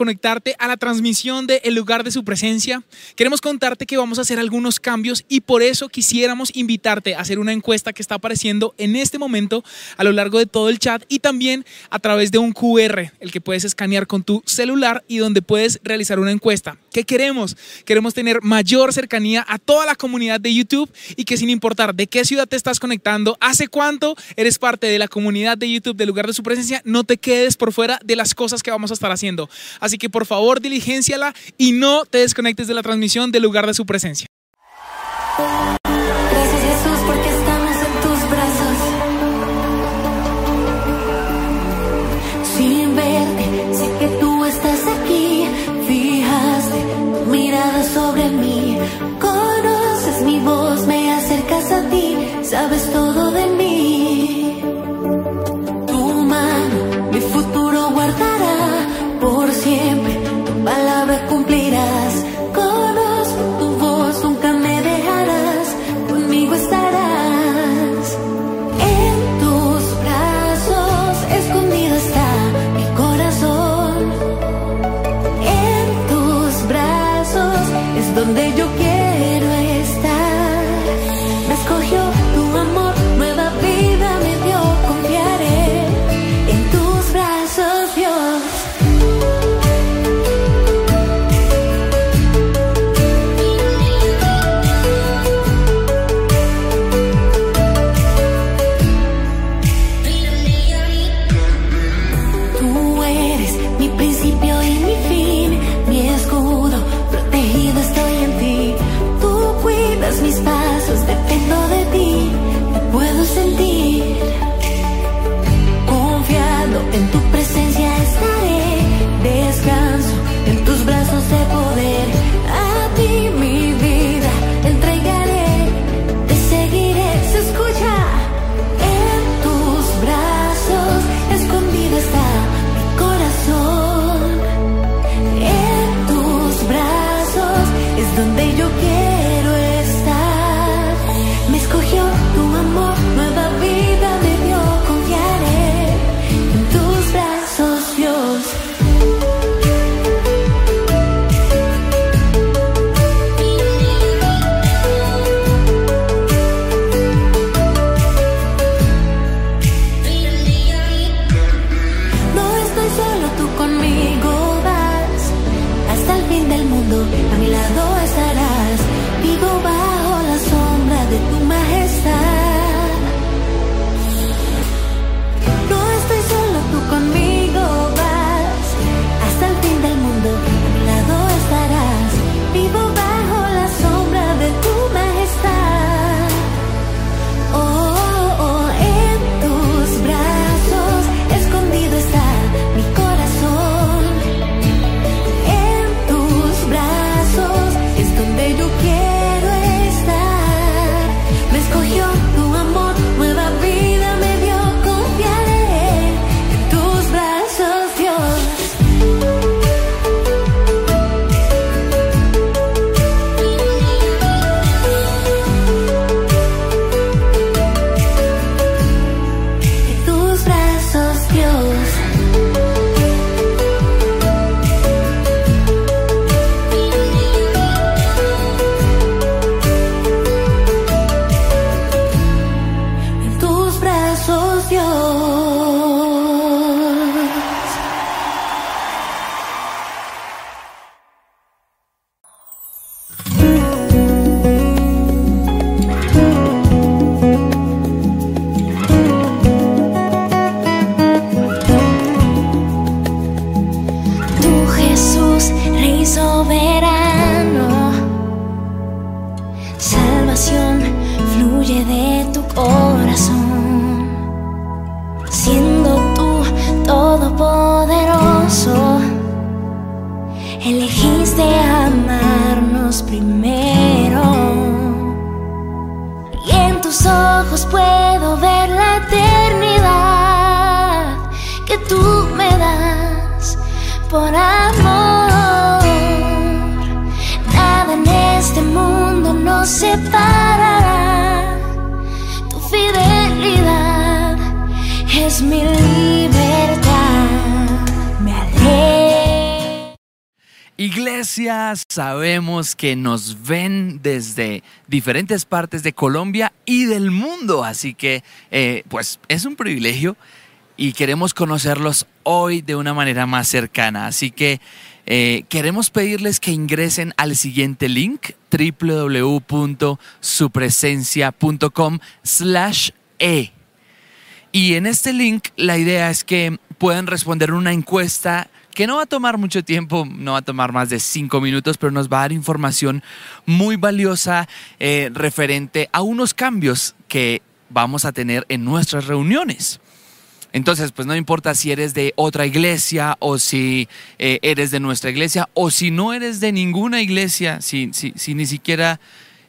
conectarte a la transmisión de El lugar de su presencia. Queremos contarte que vamos a hacer algunos cambios y por eso quisiéramos invitarte a hacer una encuesta que está apareciendo en este momento a lo largo de todo el chat y también a través de un QR, el que puedes escanear con tu celular y donde puedes realizar una encuesta. ¿Qué queremos? Queremos tener mayor cercanía a toda la comunidad de YouTube y que sin importar de qué ciudad te estás conectando, hace cuánto eres parte de la comunidad de YouTube del lugar de su presencia, no te quedes por fuera de las cosas que vamos a estar haciendo. Que por favor, diligenciala y no te desconectes de la transmisión del lugar de su presencia. Ojos puedo ver la eternidad que tú me das por amor. Nada en este mundo nos separará. Tu fidelidad es mi Iglesia, sabemos que nos ven desde diferentes partes de Colombia y del mundo, así que eh, pues es un privilegio y queremos conocerlos hoy de una manera más cercana. Así que eh, queremos pedirles que ingresen al siguiente link www.supresencia.com slash e. Y en este link la idea es que puedan responder una encuesta que no va a tomar mucho tiempo, no va a tomar más de cinco minutos, pero nos va a dar información muy valiosa eh, referente a unos cambios que vamos a tener en nuestras reuniones. Entonces, pues no importa si eres de otra iglesia o si eh, eres de nuestra iglesia o si no eres de ninguna iglesia, si, si, ni siquiera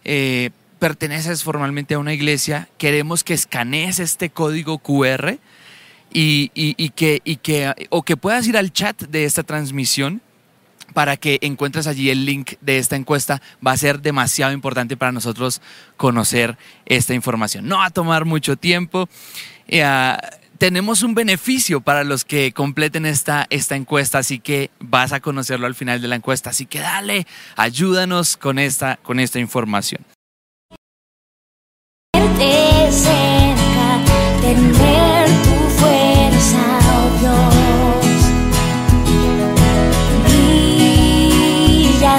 eh, perteneces formalmente a una iglesia, queremos que escanees este código QR y, que, y que, o que puedas ir al chat de esta transmisión para que encuentres allí el link de esta encuesta. Va a ser demasiado importante para nosotros conocer esta información. No va a tomar mucho tiempo. Eh, tenemos un beneficio para los que completen esta, esta encuesta, así que vas a conocerlo al final de la encuesta. Así que dale, ayúdanos con esta, con esta información.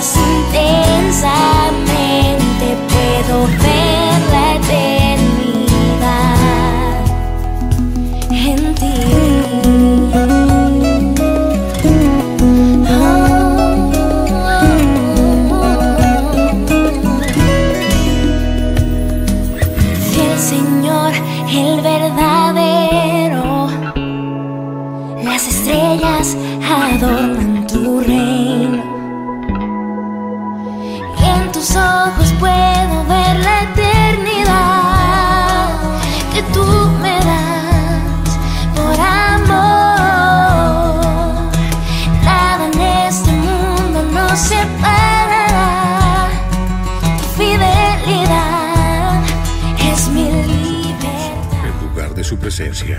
Intensamente puedo ver la eternidad en ti. el Señor, el verdadero, las estrellas adornan tu ojos puedo ver la eternidad que tú me das por amor. Nada en este mundo nos separará. Tu fidelidad es mi libertad. En lugar de su presencia.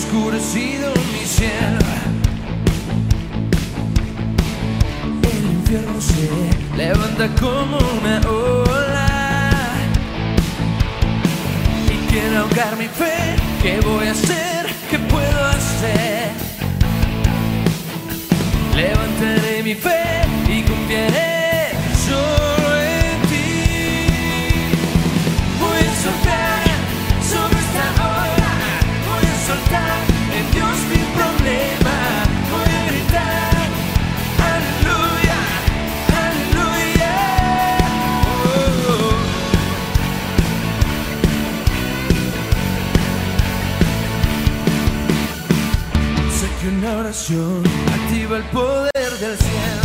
Oscurecido mi cielo. El infierno se levanta como una ola y quiere ahogar mi fe. ¿Qué voy a hacer? ¿Qué puedo hacer? Levantaré mi fe activa el poder del cielo.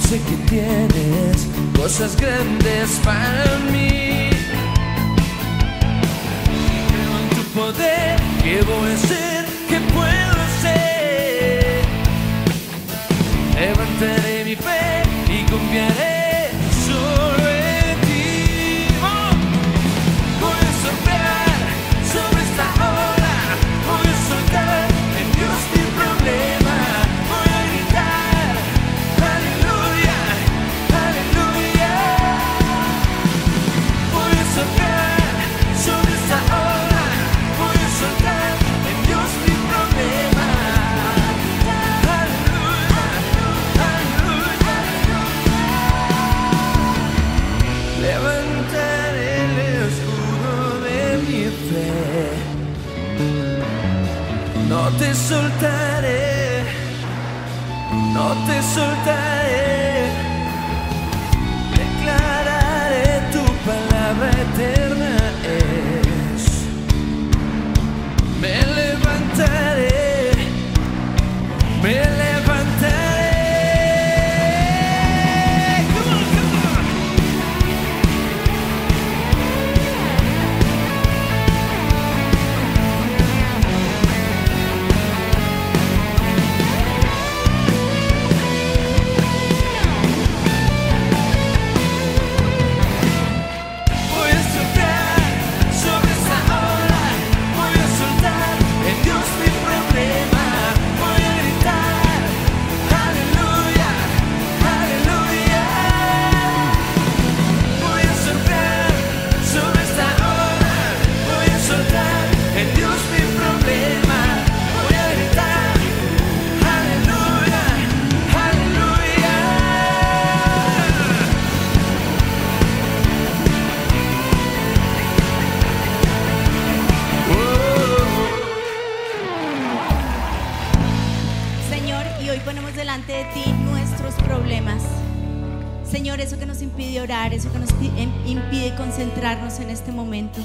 Sé que tienes cosas grandes para mí. Creo en tu poder, ¿qué voy a hacer? ¿Qué puedo hacer? Levantaré mi fe y confiaré. Te soltaré, no te soltaré. Declararé tu palabra eterna es. Me levantaré, me levantaré. Señor, y hoy ponemos delante de ti nuestros problemas. Señor, eso que nos impide orar, eso que nos em- impide concentrarnos en este momento.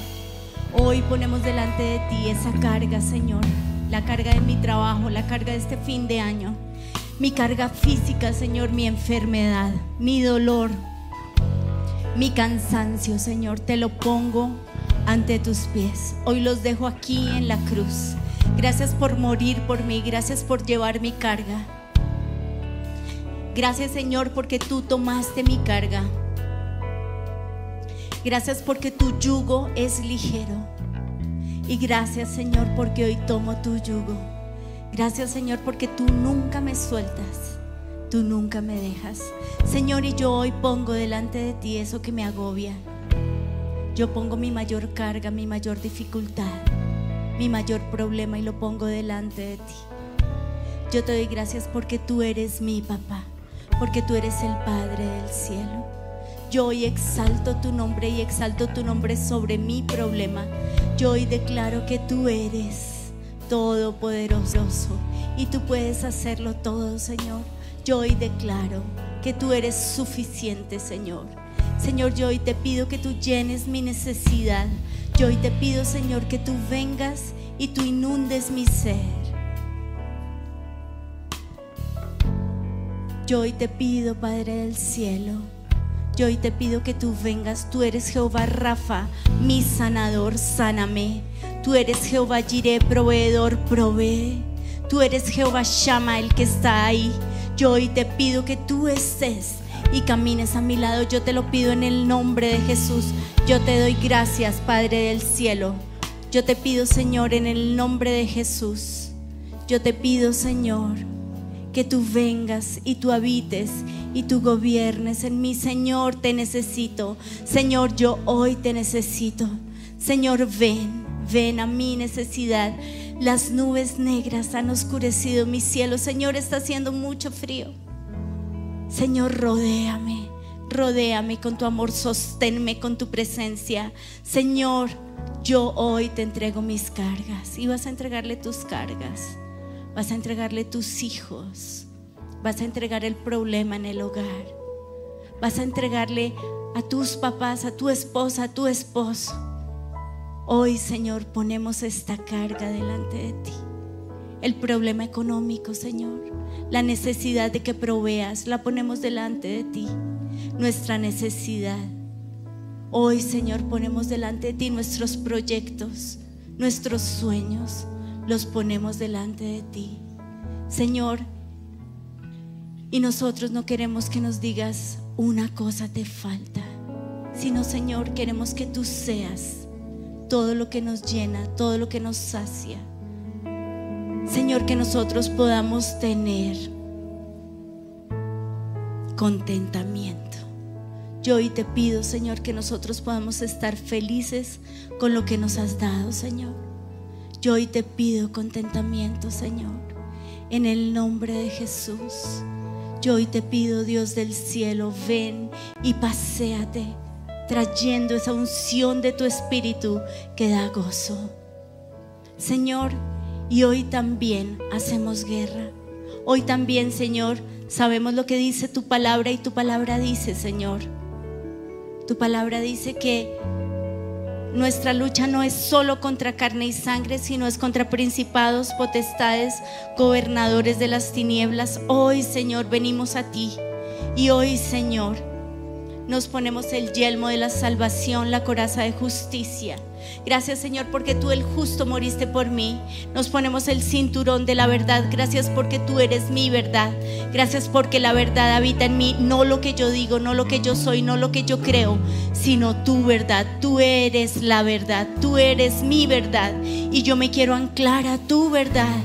Hoy ponemos delante de ti esa carga, Señor. La carga de mi trabajo, la carga de este fin de año. Mi carga física, Señor, mi enfermedad, mi dolor, mi cansancio, Señor. Te lo pongo ante tus pies. Hoy los dejo aquí en la cruz. Gracias por morir por mí. Gracias por llevar mi carga. Gracias Señor porque tú tomaste mi carga. Gracias porque tu yugo es ligero. Y gracias Señor porque hoy tomo tu yugo. Gracias Señor porque tú nunca me sueltas. Tú nunca me dejas. Señor, y yo hoy pongo delante de ti eso que me agobia. Yo pongo mi mayor carga, mi mayor dificultad, mi mayor problema y lo pongo delante de ti. Yo te doy gracias porque tú eres mi papá, porque tú eres el Padre del cielo. Yo hoy exalto tu nombre y exalto tu nombre sobre mi problema. Yo hoy declaro que tú eres todopoderoso y tú puedes hacerlo todo, Señor. Yo hoy declaro que tú eres suficiente, Señor. Señor, yo hoy te pido que tú llenes mi necesidad. Yo hoy te pido, Señor, que tú vengas y tú inundes mi ser. Yo hoy te pido, Padre del cielo, yo hoy te pido que tú vengas. Tú eres Jehová Rafa, mi sanador, sáname. Tú eres Jehová Jireh, proveedor, provee. Tú eres Jehová Shama, el que está ahí. Yo hoy te pido que tú estés y camines a mi lado. Yo te lo pido en el nombre de Jesús. Yo te doy gracias, Padre del cielo. Yo te pido, Señor, en el nombre de Jesús. Yo te pido, Señor, que tú vengas y tú habites y tú gobiernes en mí. Señor, te necesito. Señor, yo hoy te necesito. Señor, ven, ven a mi necesidad. Las nubes negras han oscurecido mi cielo. Señor, está haciendo mucho frío. Señor, rodéame, rodéame con tu amor, sosténme con tu presencia. Señor, yo hoy te entrego mis cargas y vas a entregarle tus cargas. Vas a entregarle tus hijos. Vas a entregar el problema en el hogar. Vas a entregarle a tus papás, a tu esposa, a tu esposo. Hoy, Señor, ponemos esta carga delante de ti. El problema económico, Señor. La necesidad de que proveas, la ponemos delante de ti. Nuestra necesidad. Hoy, Señor, ponemos delante de ti nuestros proyectos, nuestros sueños los ponemos delante de ti. Señor, y nosotros no queremos que nos digas una cosa te falta, sino Señor, queremos que tú seas todo lo que nos llena, todo lo que nos sacia. Señor, que nosotros podamos tener contentamiento. Yo hoy te pido, Señor, que nosotros podamos estar felices con lo que nos has dado, Señor. Yo hoy te pido contentamiento, Señor, en el nombre de Jesús. Yo hoy te pido, Dios del cielo, ven y paséate, trayendo esa unción de tu espíritu que da gozo. Señor, y hoy también hacemos guerra. Hoy también, Señor, sabemos lo que dice tu palabra y tu palabra dice, Señor. Tu palabra dice que nuestra lucha no es solo contra carne y sangre, sino es contra principados, potestades, gobernadores de las tinieblas. Hoy, Señor, venimos a ti. Y hoy, Señor, nos ponemos el yelmo de la salvación, la coraza de justicia. Gracias Señor porque tú el justo moriste por mí. Nos ponemos el cinturón de la verdad. Gracias porque tú eres mi verdad. Gracias porque la verdad habita en mí. No lo que yo digo, no lo que yo soy, no lo que yo creo, sino tu verdad. Tú eres la verdad. Tú eres mi verdad. Y yo me quiero anclar a tu verdad.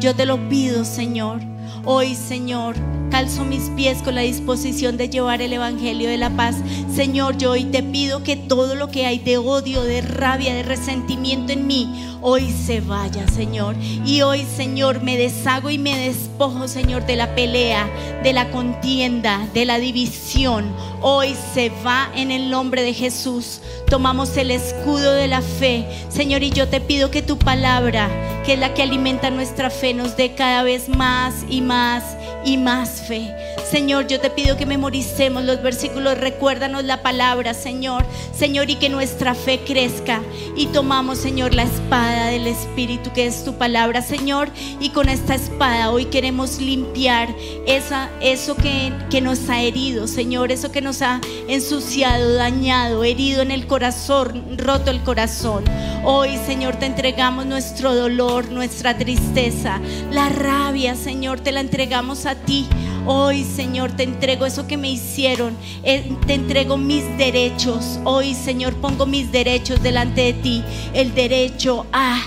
Yo te lo pido Señor. Hoy Señor. Calzo mis pies con la disposición de llevar el Evangelio de la paz. Señor, yo hoy te pido que todo lo que hay de odio, de rabia, de resentimiento en mí, hoy se vaya, Señor. Y hoy, Señor, me deshago y me despojo, Señor, de la pelea, de la contienda, de la división. Hoy se va en el nombre de Jesús. Tomamos el escudo de la fe. Señor, y yo te pido que tu palabra, que es la que alimenta nuestra fe, nos dé cada vez más y más y más fe. Señor, yo te pido que memoricemos los versículos, recuérdanos la palabra, Señor. Señor, y que nuestra fe crezca. Y tomamos, Señor, la espada del Espíritu, que es tu palabra, Señor. Y con esta espada hoy queremos limpiar esa, eso que, que nos ha herido, Señor, eso que nos ha ensuciado, dañado, herido en el corazón, roto el corazón. Hoy, Señor, te entregamos nuestro dolor, nuestra tristeza, la rabia, Señor, te la entregamos a ti. Hoy, Señor, te entrego eso que me hicieron. Eh, Te entrego mis derechos. Hoy, Señor, pongo mis derechos delante de ti. El derecho a,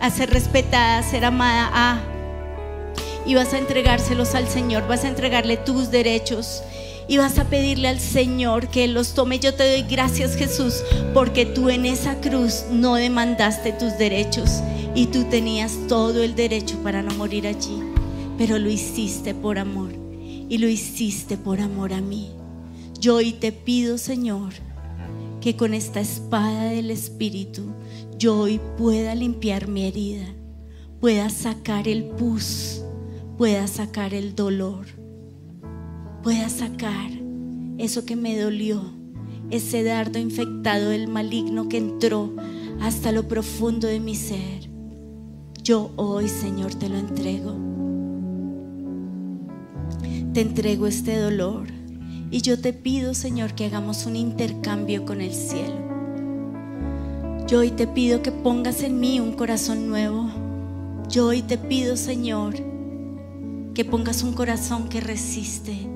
a ser respetada, a ser amada, a. Y vas a entregárselos al Señor. Vas a entregarle tus derechos. Y vas a pedirle al Señor que los tome. Yo te doy gracias, Jesús, porque tú en esa cruz no demandaste tus derechos. Y tú tenías todo el derecho para no morir allí pero lo hiciste por amor y lo hiciste por amor a mí. Yo hoy te pido, Señor, que con esta espada del Espíritu yo hoy pueda limpiar mi herida, pueda sacar el pus, pueda sacar el dolor, pueda sacar eso que me dolió, ese dardo infectado del maligno que entró hasta lo profundo de mi ser. Yo hoy, Señor, te lo entrego te entrego este dolor y yo te pido, Señor, que hagamos un intercambio con el cielo. Yo hoy te pido que pongas en mí un corazón nuevo. Yo hoy te pido, Señor, que pongas un corazón que resiste.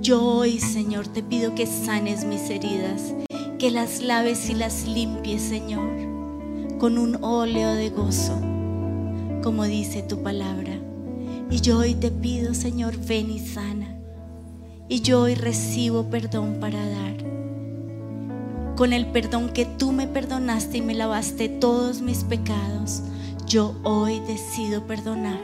Yo hoy, Señor, te pido que sanes mis heridas, que las laves y las limpies, Señor, con un óleo de gozo, como dice tu palabra. Y yo hoy te pido, Señor, ven y sana. Y yo hoy recibo perdón para dar. Con el perdón que tú me perdonaste y me lavaste todos mis pecados, yo hoy decido perdonar.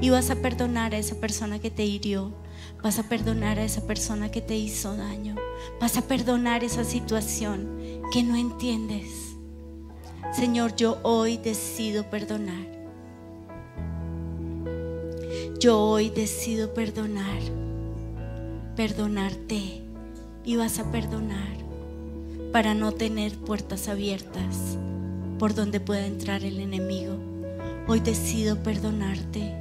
Y vas a perdonar a esa persona que te hirió. Vas a perdonar a esa persona que te hizo daño. Vas a perdonar esa situación que no entiendes. Señor, yo hoy decido perdonar. Yo hoy decido perdonar, perdonarte y vas a perdonar para no tener puertas abiertas por donde pueda entrar el enemigo. Hoy decido perdonarte.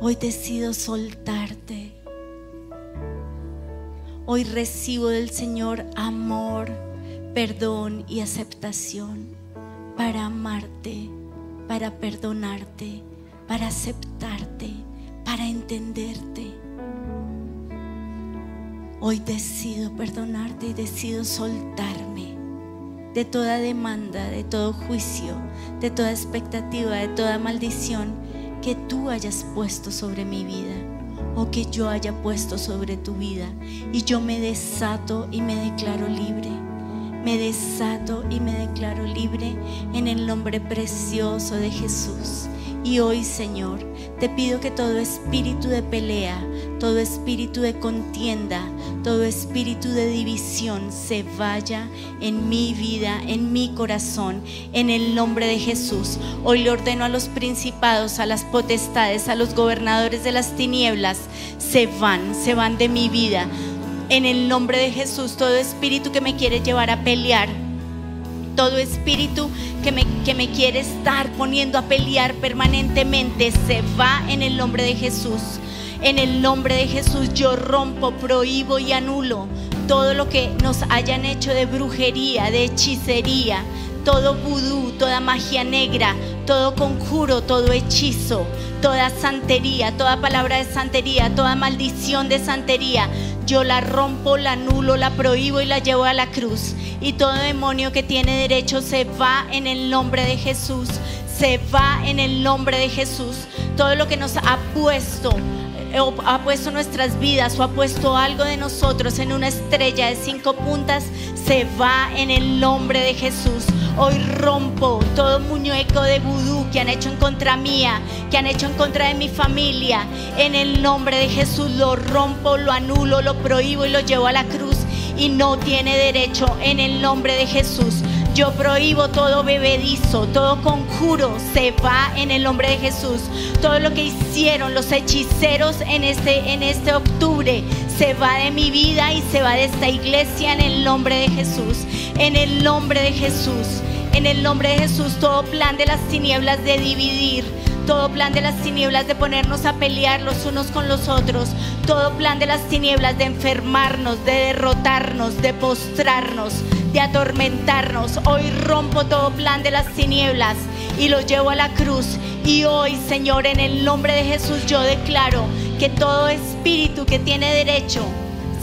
Hoy decido soltarte. Hoy recibo del Señor amor, perdón y aceptación para amarte, para perdonarte para aceptarte, para entenderte. Hoy decido perdonarte y decido soltarme de toda demanda, de todo juicio, de toda expectativa, de toda maldición que tú hayas puesto sobre mi vida o que yo haya puesto sobre tu vida. Y yo me desato y me declaro libre. Me desato y me declaro libre en el nombre precioso de Jesús. Y hoy, Señor, te pido que todo espíritu de pelea, todo espíritu de contienda, todo espíritu de división se vaya en mi vida, en mi corazón, en el nombre de Jesús. Hoy le ordeno a los principados, a las potestades, a los gobernadores de las tinieblas, se van, se van de mi vida. En el nombre de Jesús, todo espíritu que me quiere llevar a pelear, todo espíritu que me, que me quiere estar poniendo a pelear permanentemente se va en el nombre de Jesús. En el nombre de Jesús yo rompo, prohíbo y anulo todo lo que nos hayan hecho de brujería, de hechicería, todo vudú, toda magia negra, todo conjuro, todo hechizo, toda santería, toda palabra de santería, toda maldición de santería. Yo la rompo, la anulo, la prohíbo y la llevo a la cruz. Y todo demonio que tiene derecho se va en el nombre de Jesús. Se va en el nombre de Jesús. Todo lo que nos ha puesto eh, o ha puesto nuestras vidas o ha puesto algo de nosotros en una estrella de cinco puntas, se va en el nombre de Jesús. Hoy rompo todo muñeco de vudú que han hecho en contra mía, que han hecho en contra de mi familia. En el nombre de Jesús lo rompo, lo anulo, lo prohíbo y lo llevo a la cruz. Y no tiene derecho en el nombre de Jesús. Yo prohíbo todo bebedizo, todo conjuro se va en el nombre de Jesús. Todo lo que hicieron los hechiceros en este, en este octubre se va de mi vida y se va de esta iglesia en el nombre de Jesús. En el nombre de Jesús. En el nombre de Jesús, todo plan de las tinieblas de dividir, todo plan de las tinieblas de ponernos a pelear los unos con los otros, todo plan de las tinieblas de enfermarnos, de derrotarnos, de postrarnos, de atormentarnos. Hoy rompo todo plan de las tinieblas y lo llevo a la cruz. Y hoy, Señor, en el nombre de Jesús, yo declaro que todo espíritu que tiene derecho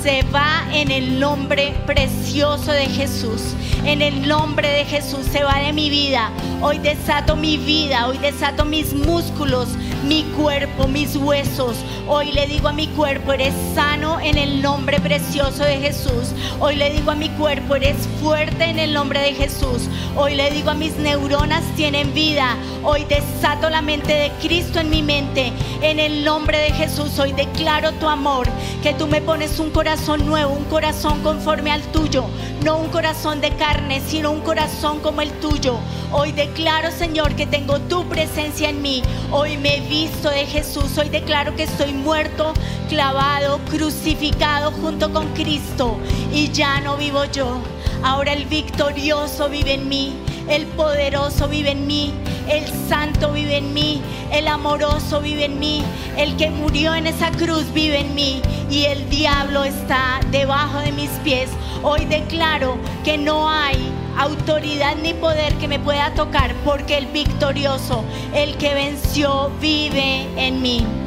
se va en el nombre precioso de Jesús. En el nombre de Jesús se va de mi vida. Hoy desato mi vida, hoy desato mis músculos, mi cuerpo, mis huesos. Hoy le digo a mi cuerpo, eres sano en el nombre precioso de Jesús. Hoy le digo a mi cuerpo, eres fuerte en el nombre de Jesús. Hoy le digo a mis neuronas, tienen vida. Hoy desato la mente de Cristo en mi mente. En el nombre de Jesús, hoy declaro tu amor, que tú me pones un corazón nuevo, un corazón conforme al tuyo. No un corazón de carne, sino un corazón como el tuyo. Hoy declaro, Señor, que tengo tu presencia en mí. Hoy me visto de Jesús. Hoy declaro que estoy muerto, clavado, crucificado junto con Cristo. Y ya no vivo yo. Ahora el victorioso vive en mí. El poderoso vive en mí. El santo vive en mí. El amoroso vive en mí. El que murió en esa cruz vive en mí. Y el diablo está debajo de mis pies. Hoy declaro que no hay autoridad ni poder que me pueda tocar porque el victorioso, el que venció, vive en mí.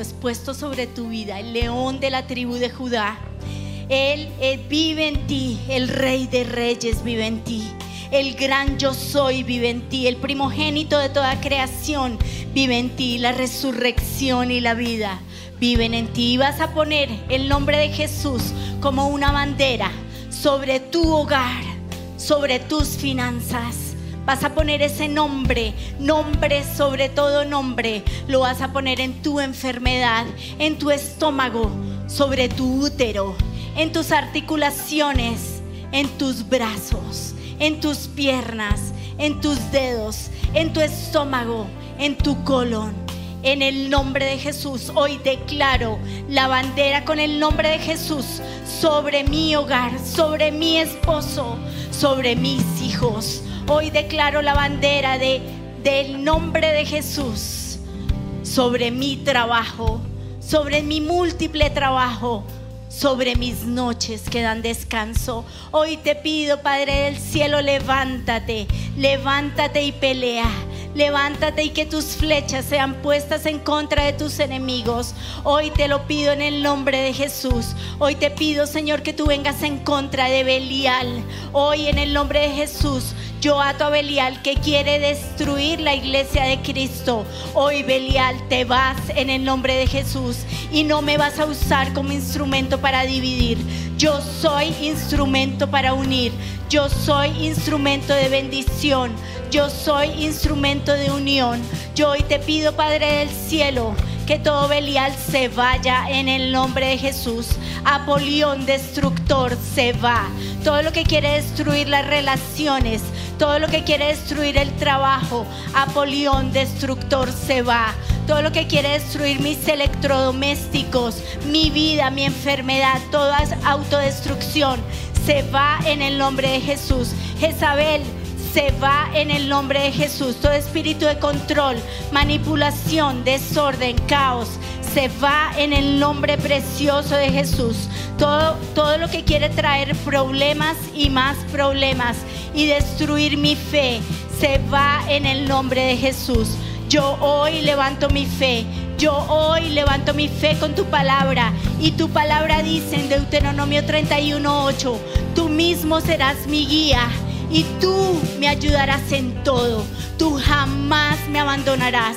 Es puesto sobre tu vida, el león de la tribu de Judá. Él, eh, vive en ti, el rey de reyes vive en ti. El gran yo soy vive en ti, el primogénito de toda creación vive en ti, la resurrección y la vida viven en ti. Y vas a poner el nombre de Jesús como una bandera sobre tu hogar, sobre tus finanzas. Vas a poner ese nombre, nombre sobre todo nombre. Lo vas a poner en tu enfermedad, en tu estómago, sobre tu útero, en tus articulaciones, en tus brazos, en tus piernas, en tus dedos, en tu estómago, en tu colon. En el nombre de Jesús, hoy declaro la bandera con el nombre de Jesús sobre mi hogar, sobre mi esposo, sobre mis hijos. Hoy declaro la bandera de, del nombre de Jesús sobre mi trabajo, sobre mi múltiple trabajo, sobre mis noches que dan descanso. Hoy te pido, Padre del cielo, levántate, levántate y pelea. Levántate y que tus flechas sean puestas en contra de tus enemigos. Hoy te lo pido en el nombre de Jesús. Hoy te pido, Señor, que tú vengas en contra de Belial. Hoy en el nombre de Jesús. Yo ato a Belial que quiere destruir la iglesia de Cristo. Hoy Belial te vas en el nombre de Jesús y no me vas a usar como instrumento para dividir. Yo soy instrumento para unir. Yo soy instrumento de bendición. Yo soy instrumento de unión. Yo hoy te pido, Padre del cielo, que todo Belial se vaya en el nombre de Jesús. Apolión destructor se va. Todo lo que quiere destruir las relaciones, todo lo que quiere destruir el trabajo, Apolión destructor se va. Todo lo que quiere destruir mis electrodomésticos, mi vida, mi enfermedad, toda autodestrucción, se va en el nombre de Jesús. Jezabel, se va en el nombre de Jesús. Todo espíritu de control, manipulación, desorden, caos, se va en el nombre precioso de Jesús. Todo, todo lo que quiere traer problemas y más problemas y destruir mi fe, se va en el nombre de Jesús. Yo hoy levanto mi fe. Yo hoy levanto mi fe con tu palabra. Y tu palabra dice en Deuteronomio 31:8, tú mismo serás mi guía y tú me ayudarás en todo. Tú jamás me abandonarás.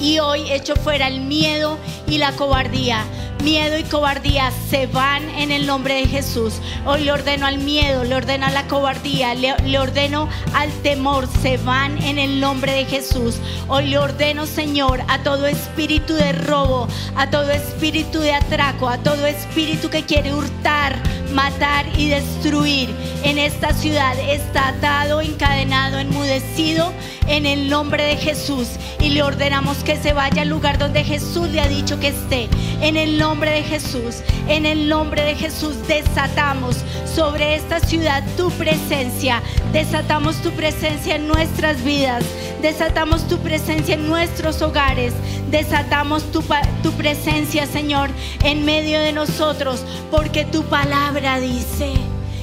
Y hoy echo fuera el miedo y la cobardía. Miedo y cobardía se van en el nombre de Jesús. Hoy le ordeno al miedo, le ordeno a la cobardía, le, le ordeno al temor, se van en el nombre de Jesús. Hoy le ordeno, Señor, a todo espíritu de robo, a todo espíritu de atraco, a todo espíritu que quiere hurtar, matar y destruir. En esta ciudad está atado, encadenado, enmudecido en el nombre de Jesús. Y le ordenamos que se vaya al lugar donde Jesús le ha dicho que esté. En el nombre de Jesús, en el nombre de Jesús desatamos sobre esta ciudad tu presencia, desatamos tu presencia en nuestras vidas, desatamos tu presencia en nuestros hogares, desatamos tu, tu presencia, Señor, en medio de nosotros, porque tu palabra dice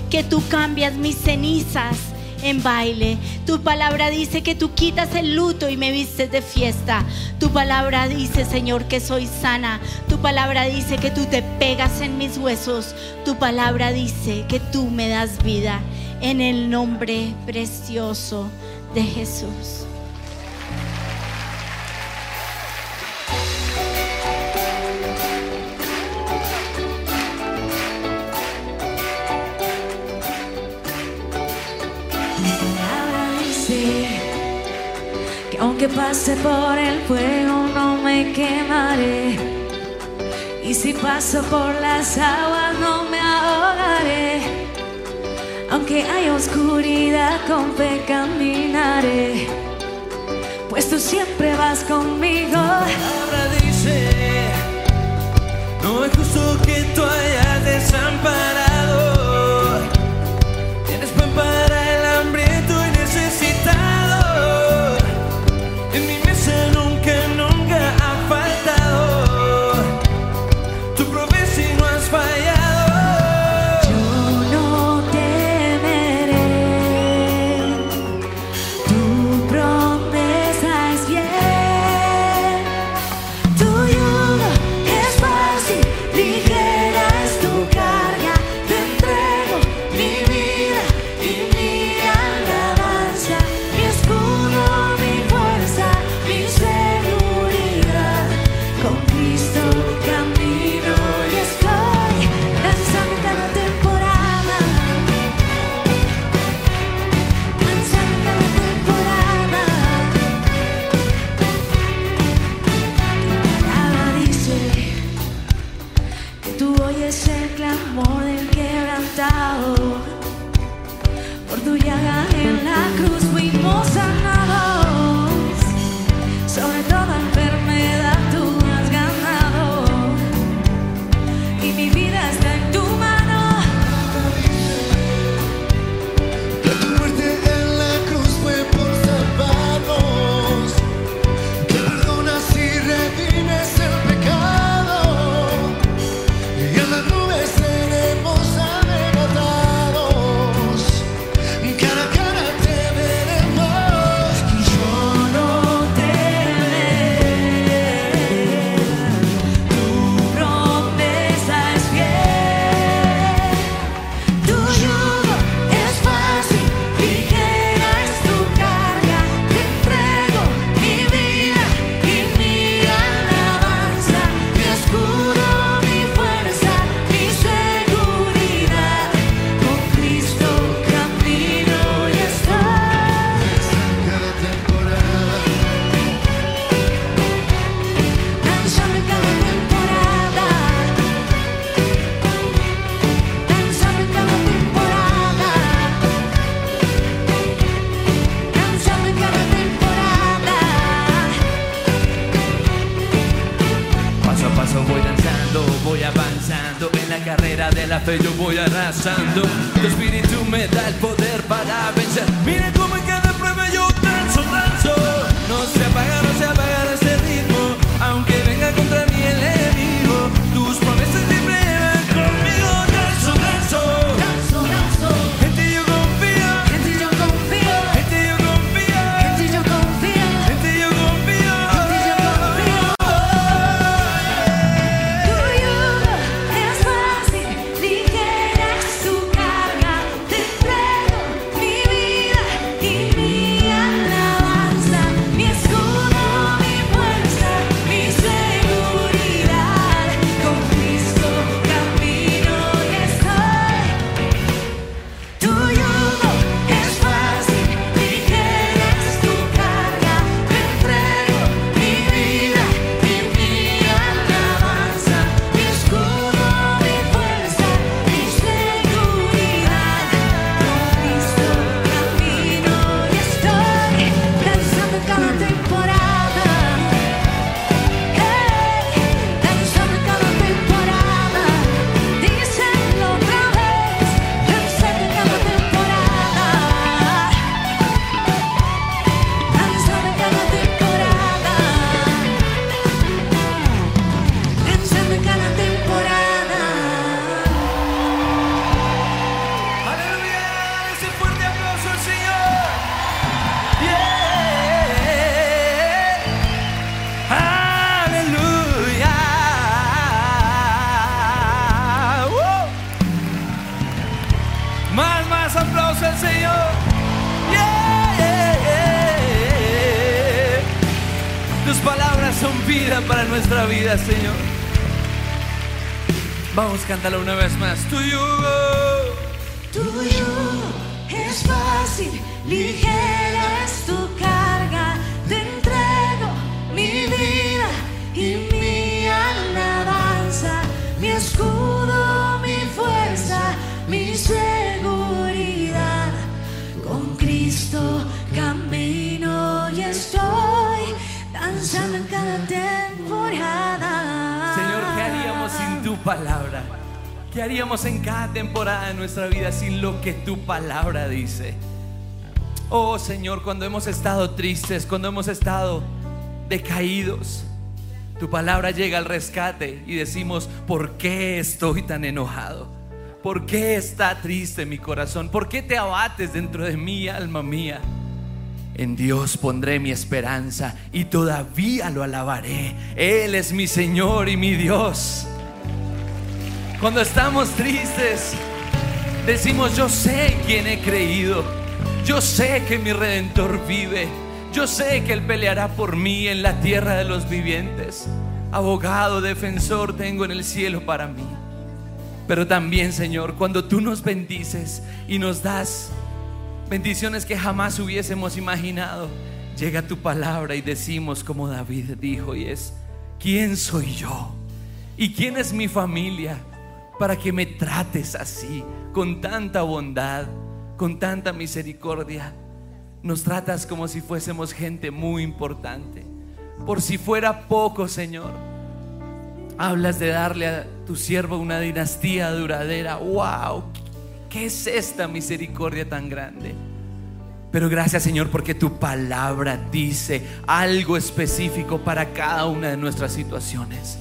que tú cambias mis cenizas en baile. Tu palabra dice que tú quitas el luto y me vistes de fiesta. Tu palabra dice, Señor, que soy sana. Tu palabra dice que tú te pegas en mis huesos. Tu palabra dice que tú me das vida. En el nombre precioso de Jesús. Aunque pase por el fuego no me quemaré. Y si paso por las aguas no me ahogaré. Aunque haya oscuridad con fe caminaré. Pues tú siempre vas conmigo. palabra dice, no es justo que tú hayas desamparado. Tienes para cántalo una vez más. Yugo. Que tu palabra dice? Oh Señor, cuando hemos estado tristes, cuando hemos estado decaídos, tu palabra llega al rescate y decimos, ¿por qué estoy tan enojado? ¿Por qué está triste mi corazón? ¿Por qué te abates dentro de mí, alma mía? En Dios pondré mi esperanza y todavía lo alabaré. Él es mi Señor y mi Dios. Cuando estamos tristes, decimos, yo sé quién he creído. Yo sé que mi redentor vive. Yo sé que Él peleará por mí en la tierra de los vivientes. Abogado, defensor tengo en el cielo para mí. Pero también, Señor, cuando tú nos bendices y nos das bendiciones que jamás hubiésemos imaginado, llega tu palabra y decimos como David dijo y es, ¿quién soy yo? ¿Y quién es mi familia para que me trates así, con tanta bondad, con tanta misericordia? Nos tratas como si fuésemos gente muy importante. Por si fuera poco, Señor, hablas de darle a tu siervo una dinastía duradera. ¡Wow! ¿Qué es esta misericordia tan grande? Pero gracias Señor porque tu palabra dice algo específico para cada una de nuestras situaciones.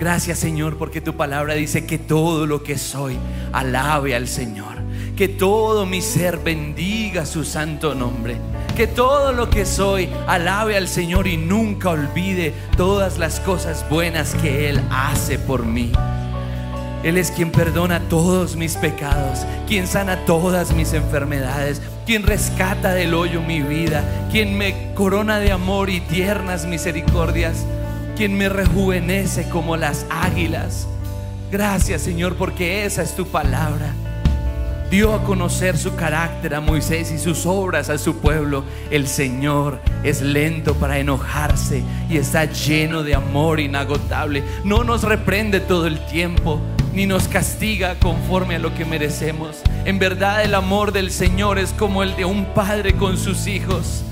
Gracias Señor porque tu palabra dice que todo lo que soy alabe al Señor. Que todo mi ser bendiga su santo nombre. Que todo lo que soy alabe al Señor y nunca olvide todas las cosas buenas que Él hace por mí. Él es quien perdona todos mis pecados, quien sana todas mis enfermedades, quien rescata del hoyo mi vida, quien me corona de amor y tiernas misericordias, quien me rejuvenece como las águilas. Gracias Señor porque esa es tu palabra. Dio a conocer su carácter a Moisés y sus obras a su pueblo. El Señor es lento para enojarse y está lleno de amor inagotable. No nos reprende todo el tiempo ni nos castiga conforme a lo que merecemos. En verdad el amor del Señor es como el de un padre con sus hijos.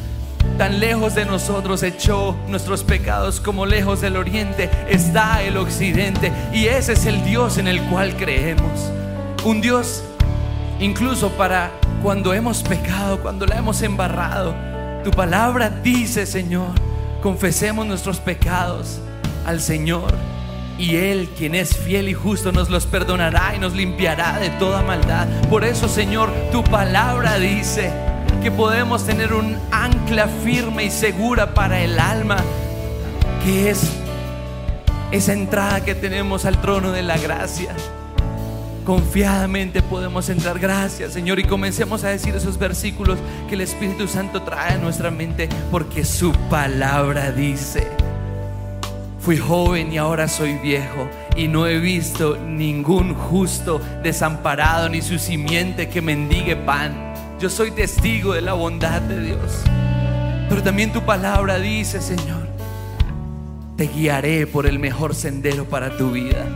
Tan lejos de nosotros echó nuestros pecados como lejos del oriente está el occidente. Y ese es el Dios en el cual creemos. Un Dios incluso para cuando hemos pecado, cuando la hemos embarrado. Tu palabra dice, Señor, confesemos nuestros pecados al Señor. Y Él, quien es fiel y justo, nos los perdonará y nos limpiará de toda maldad. Por eso, Señor, tu palabra dice que podemos tener un ancla firme y segura para el alma, que es esa entrada que tenemos al trono de la gracia. Confiadamente podemos entrar. Gracias, Señor. Y comencemos a decir esos versículos que el Espíritu Santo trae a nuestra mente, porque su palabra dice. Fui joven y ahora soy viejo y no he visto ningún justo desamparado ni su simiente que mendigue pan. Yo soy testigo de la bondad de Dios. Pero también tu palabra dice, Señor, te guiaré por el mejor sendero para tu vida.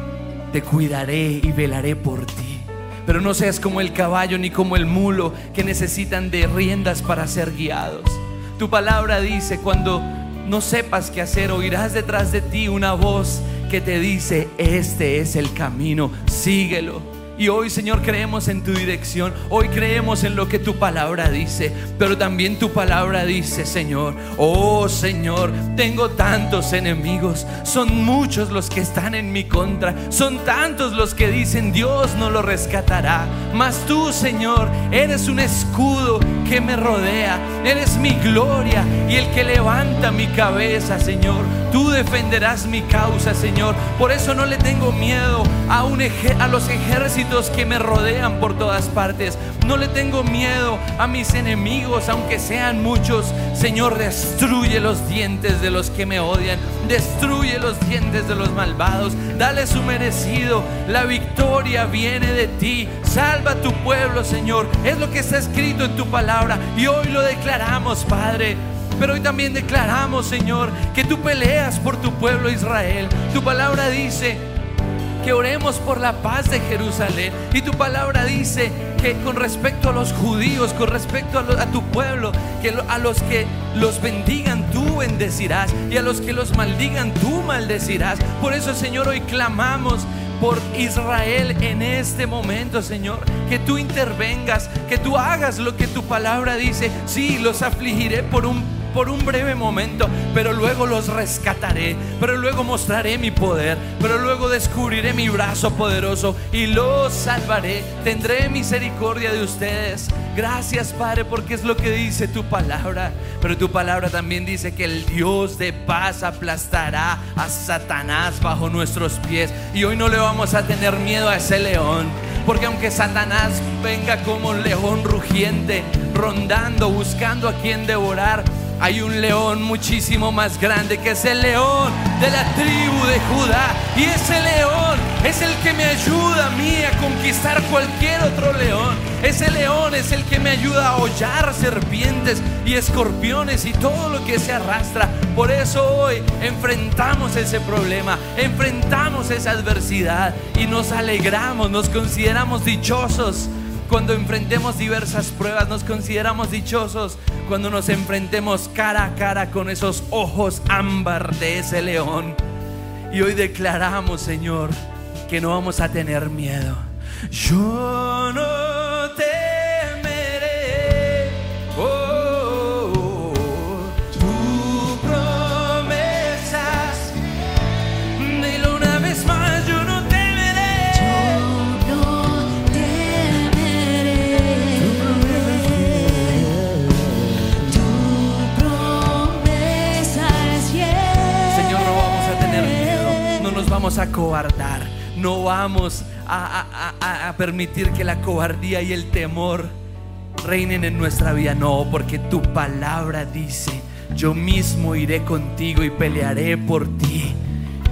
Te cuidaré y velaré por ti. Pero no seas como el caballo ni como el mulo que necesitan de riendas para ser guiados. Tu palabra dice, cuando no sepas qué hacer, oirás detrás de ti una voz que te dice, este es el camino, síguelo. Y hoy, Señor, creemos en tu dirección. Hoy creemos en lo que tu palabra dice. Pero también tu palabra dice, Señor, oh Señor, tengo tantos enemigos. Son muchos los que están en mi contra. Son tantos los que dicen, Dios no lo rescatará. Mas tú, Señor, eres un escudo que me rodea. Eres mi gloria y el que levanta mi cabeza, Señor. Tú defenderás mi causa, Señor. Por eso no le tengo miedo a, un a los ejércitos que me rodean por todas partes. No le tengo miedo a mis enemigos, aunque sean muchos. Señor, destruye los dientes de los que me odian. Destruye los dientes de los malvados. Dale su merecido. La victoria viene de ti. Salva a tu pueblo, Señor. Es lo que está escrito en tu palabra. Y hoy lo declaramos, Padre. Pero hoy también declaramos, Señor, que tú peleas por tu pueblo Israel. Tu palabra dice que oremos por la paz de Jerusalén. Y tu palabra dice que con respecto a los judíos, con respecto a, tu pueblo, que a los que los bendigan tú bendecirás y a los que los maldigan tú maldecirás. Por eso, Señor, hoy clamamos por Israel en este momento, Señor. Que tú intervengas, que tú hagas lo que tu palabra dice. Sí, los afligiré por un por un breve momento, pero luego los rescataré, pero luego mostraré mi poder, pero luego descubriré mi brazo poderoso y los salvaré. Tendré misericordia de ustedes. Gracias, Padre, porque es lo que dice tu palabra. Pero tu palabra también dice que el Dios de paz aplastará a Satanás bajo nuestros pies. Y hoy no le vamos a tener miedo a ese león. Porque aunque Satanás venga como un león rugiente, rondando, buscando a quien devorar, hay un león muchísimo más grande que es el león de la tribu de Judá. Y ese león es el que me ayuda a mí a conquistar cualquier otro león. Ese león es el que me ayuda a hollar serpientes y escorpiones y todo lo que se arrastra. Por eso hoy enfrentamos ese problema, enfrentamos esa adversidad y nos alegramos, nos consideramos dichosos cuando enfrentemos diversas pruebas, nos consideramos dichosos cuando nos enfrentemos cara a cara con esos ojos ámbar de ese león. Y hoy declaramos, Señor, que no vamos a tener miedo. Yo no vamos a cobardar, no vamos a, a- permitir que la cobardía y el temor reinen en nuestra vida, no, porque tu palabra dice, yo mismo iré contigo y pelearé por ti.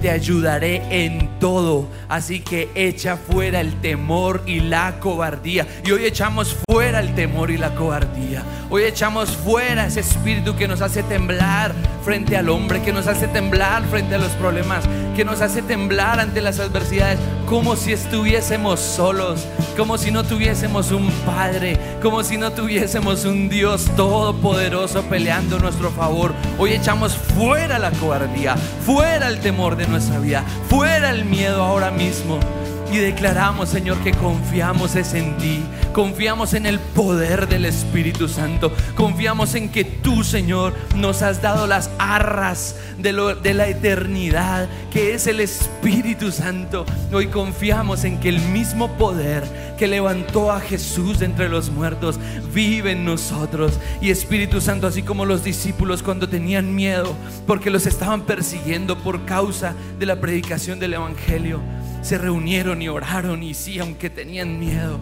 Te ayudaré en todo, así que echa fuera el temor y la cobardía. Y hoy echamos fuera el temor y la cobardía. Hoy echamos fuera ese espíritu que nos hace temblar frente al hombre, que nos hace temblar frente a los problemas, que nos hace temblar ante las adversidades, como si estuviésemos solos, como si no tuviésemos un Padre, como si no tuviésemos un Dios todopoderoso peleando nuestro favor. Hoy echamos fuera la cobardía, fuera el temor de nuestra vida, fuera el miedo ahora mismo. Y declaramos, Señor, que confiamos es en ti. Confiamos en el poder del Espíritu Santo. Confiamos en que tú, Señor, nos has dado las arras de, lo- de la eternidad, que es el Espíritu Santo. Hoy confiamos en que el mismo poder que levantó a Jesús de entre los muertos vive en nosotros. Y Espíritu Santo, así como los discípulos cuando tenían miedo, porque los estaban persiguiendo por causa de la predicación del Evangelio se reunieron y oraron y sí, aunque tenían miedo,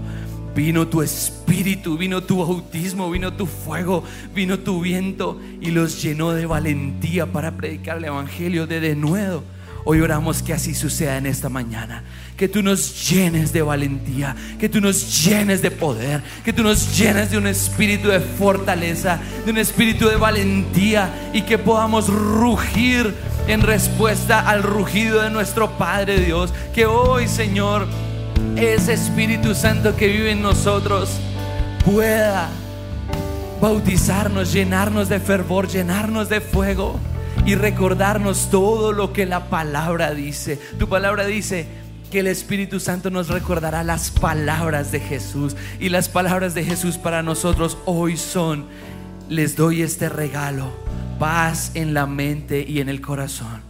vino tu espíritu, vino tu bautismo, vino tu fuego, vino tu viento y los llenó de valentía para predicar el Evangelio de denuedo. Hoy oramos que así suceda en esta mañana. Que tú nos llenes de valentía, que tú nos llenes de poder, que tú nos llenes de un espíritu de fortaleza, de un espíritu de valentía y que podamos rugir en respuesta al rugido de nuestro Padre Dios. Que hoy, Señor, ese Espíritu Santo que vive en nosotros pueda bautizarnos, llenarnos de fervor, llenarnos de fuego y recordarnos todo lo que la palabra dice. Tu palabra dice que el Espíritu Santo nos recordará las palabras de Jesús y las palabras de Jesús para nosotros hoy son, les doy este regalo, paz en la mente y en el corazón.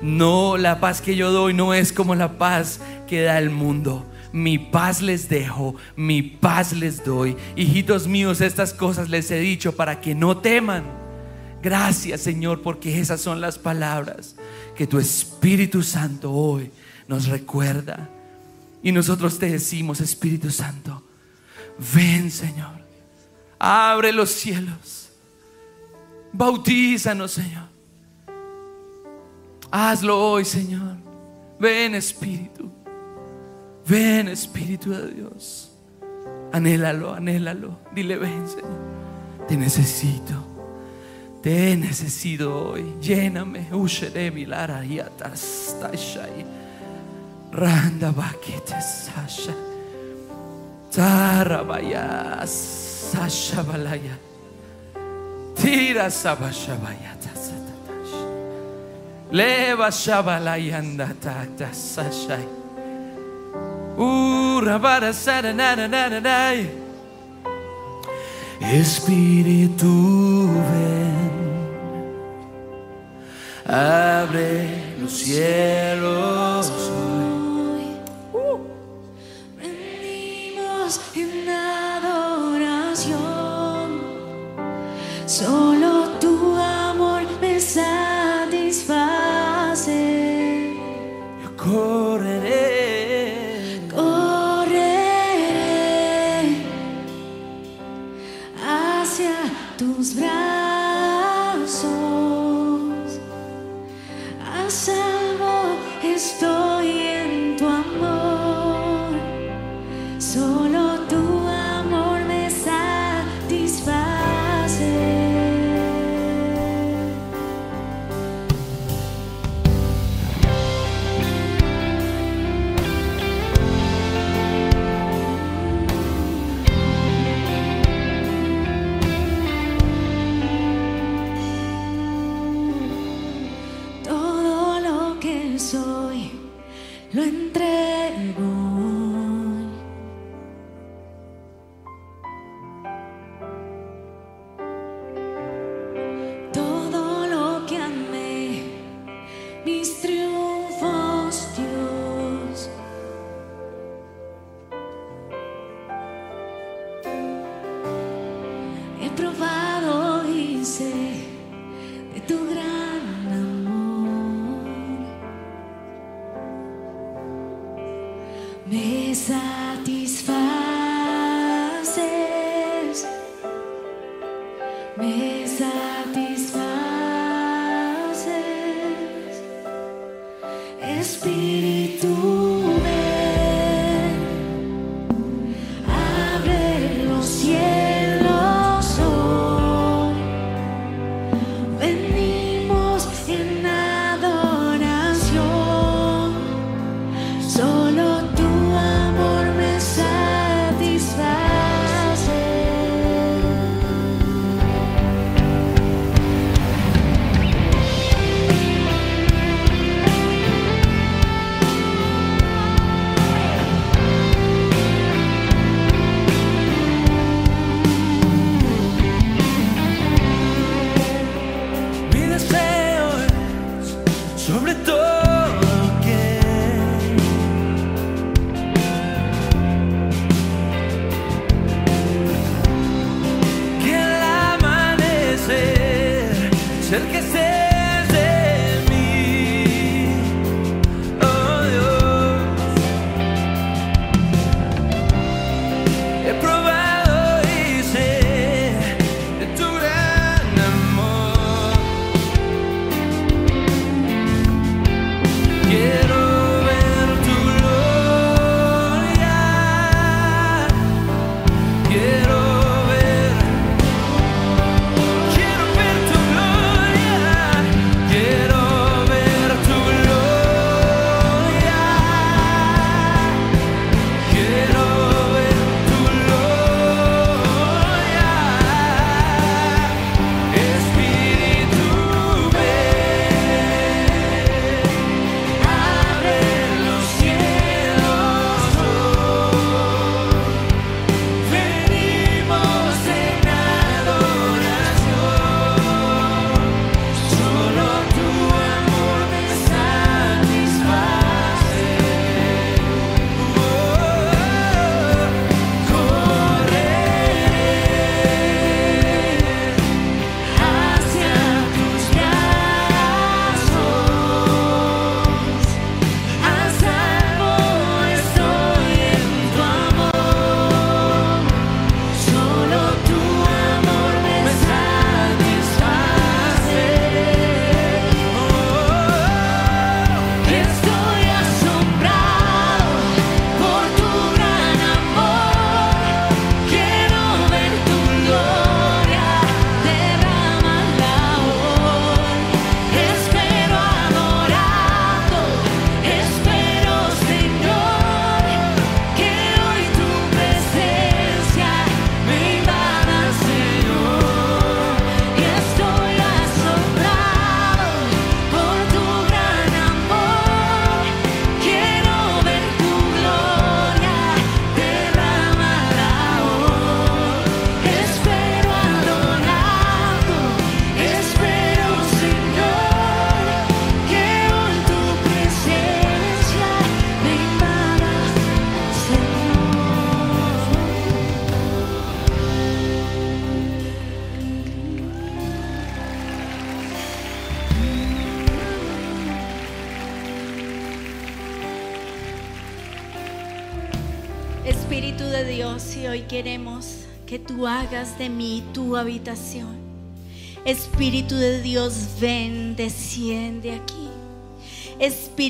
No, la paz que yo doy no es como la paz que da el mundo. Mi paz les dejo, mi paz les doy. Hijitos míos, estas cosas les he dicho para que no teman. Gracias Señor, porque esas son las palabras que tu Espíritu Santo hoy nos recuerda. Y nosotros te decimos, Espíritu Santo, ven Señor, abre los cielos, bautízanos Señor. Hazlo hoy, Señor. Ven, Espíritu. Ven, Espíritu de Dios. Anhélalo, anhélalo. Dile, ven, Señor. Te necesito. Te necesito hoy. Lléname. Ushere milara tashai. Randa bakete sasha. Tarabaya sasha balaya. Tira sabashabayata satatash. Leva shabalayanda tata sashai. Urabara sarananananay. Espíritu ven, abre los cielos Solo He probado y sé de tu gran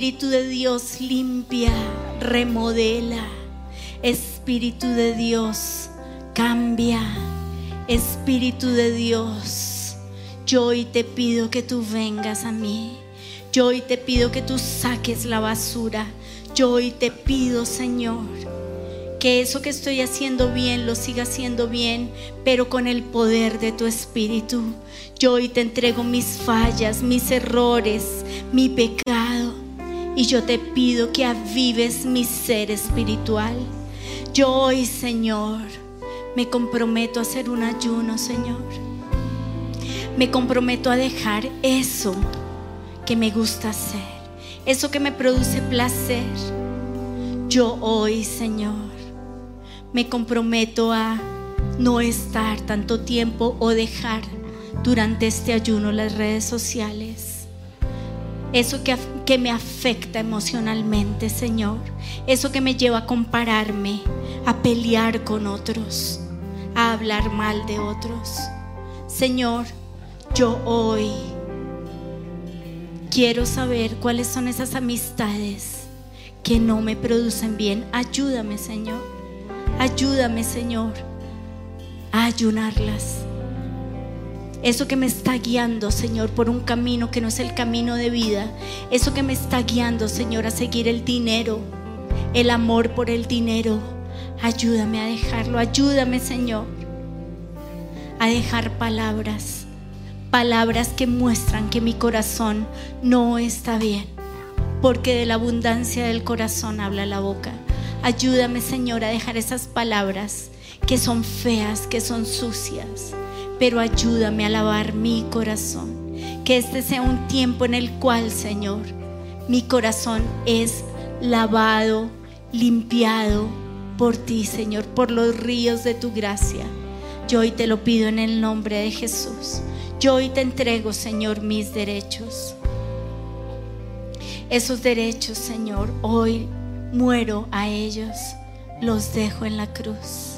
Espíritu de Dios, limpia, remodela. Espíritu de Dios, cambia. Espíritu de Dios, yo hoy te pido que tú vengas a mí. Yo hoy te pido que tú saques la basura. Yo hoy te pido, Señor, que eso que estoy haciendo bien lo siga haciendo bien, pero con el poder de tu Espíritu. Yo hoy te entrego mis fallas, mis errores, mi pecado. Y yo te pido que avives mi ser espiritual. Yo hoy, Señor, me comprometo a hacer un ayuno, Señor. Me comprometo a dejar eso que me gusta hacer, eso que me produce placer. Yo hoy, Señor, me comprometo a no estar tanto tiempo o dejar durante este ayuno las redes sociales. Eso que, que me afecta emocionalmente, Señor. Eso que me lleva a compararme, a pelear con otros, a hablar mal de otros. Señor, yo hoy quiero saber cuáles son esas amistades que no me producen bien. Ayúdame, Señor. Ayúdame, Señor, a ayunarlas. Eso que me está guiando, Señor, por un camino que no es el camino de vida. Eso que me está guiando, Señor, a seguir el dinero, el amor por el dinero. Ayúdame a dejarlo. Ayúdame, Señor, a dejar palabras. Palabras que muestran que mi corazón no está bien. Porque de la abundancia del corazón habla la boca. Ayúdame, Señor, a dejar esas palabras que son feas, que son sucias. Pero ayúdame a lavar mi corazón. Que este sea un tiempo en el cual, Señor, mi corazón es lavado, limpiado por ti, Señor, por los ríos de tu gracia. Yo hoy te lo pido en el nombre de Jesús. Yo hoy te entrego, Señor, mis derechos. Esos derechos, Señor, hoy muero a ellos, los dejo en la cruz.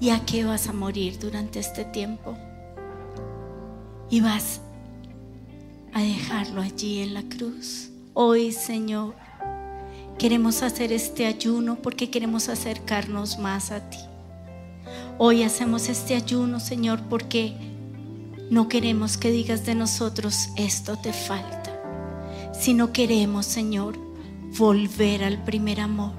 ¿Y a qué vas a morir durante este tiempo? Y vas a dejarlo allí en la cruz. Hoy, Señor, queremos hacer este ayuno porque queremos acercarnos más a ti. Hoy hacemos este ayuno, Señor, porque no queremos que digas de nosotros, esto te falta, sino queremos, Señor, volver al primer amor,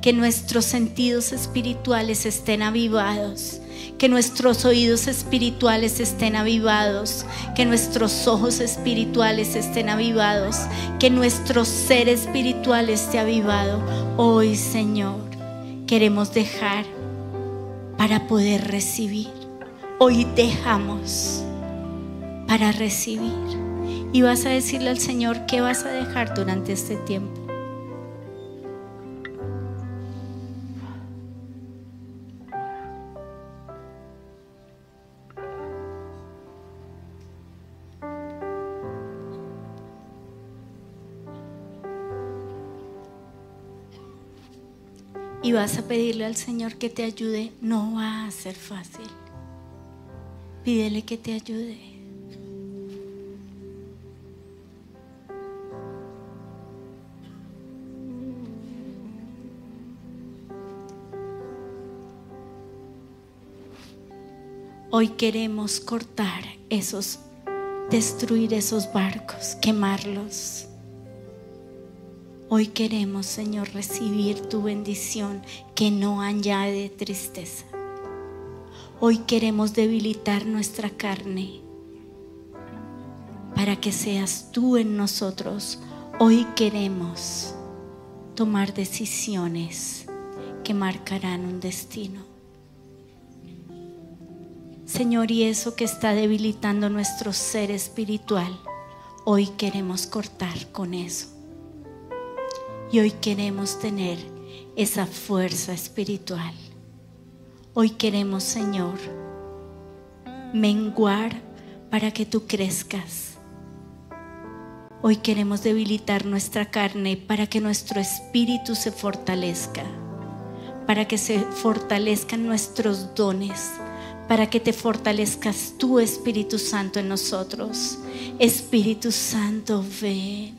que nuestros sentidos espirituales estén avivados, que nuestros oídos espirituales estén avivados, que nuestros ojos espirituales estén avivados, que nuestro ser espiritual esté avivado. Hoy, Señor, queremos dejar para poder recibir. Hoy dejamos para recibir. Y vas a decirle al Señor qué vas a dejar durante este tiempo. Vas a pedirle al Señor que te ayude. No va a ser fácil. Pídele que te ayude. Hoy queremos cortar esos, destruir esos barcos, quemarlos. Hoy queremos, Señor, recibir tu bendición que no añade tristeza. Hoy queremos debilitar nuestra carne para que seas tú en nosotros. Hoy queremos tomar decisiones que marcarán un destino. Señor, y eso que está debilitando nuestro ser espiritual, hoy queremos cortar con eso. Y hoy queremos tener esa fuerza espiritual. Hoy queremos, Señor, menguar para que tú crezcas. Hoy queremos debilitar nuestra carne para que nuestro espíritu se fortalezca. para que se fortalezcan nuestros dones, para que te fortalezcas tú, Espíritu Santo, en nosotros. Espíritu Santo, ven.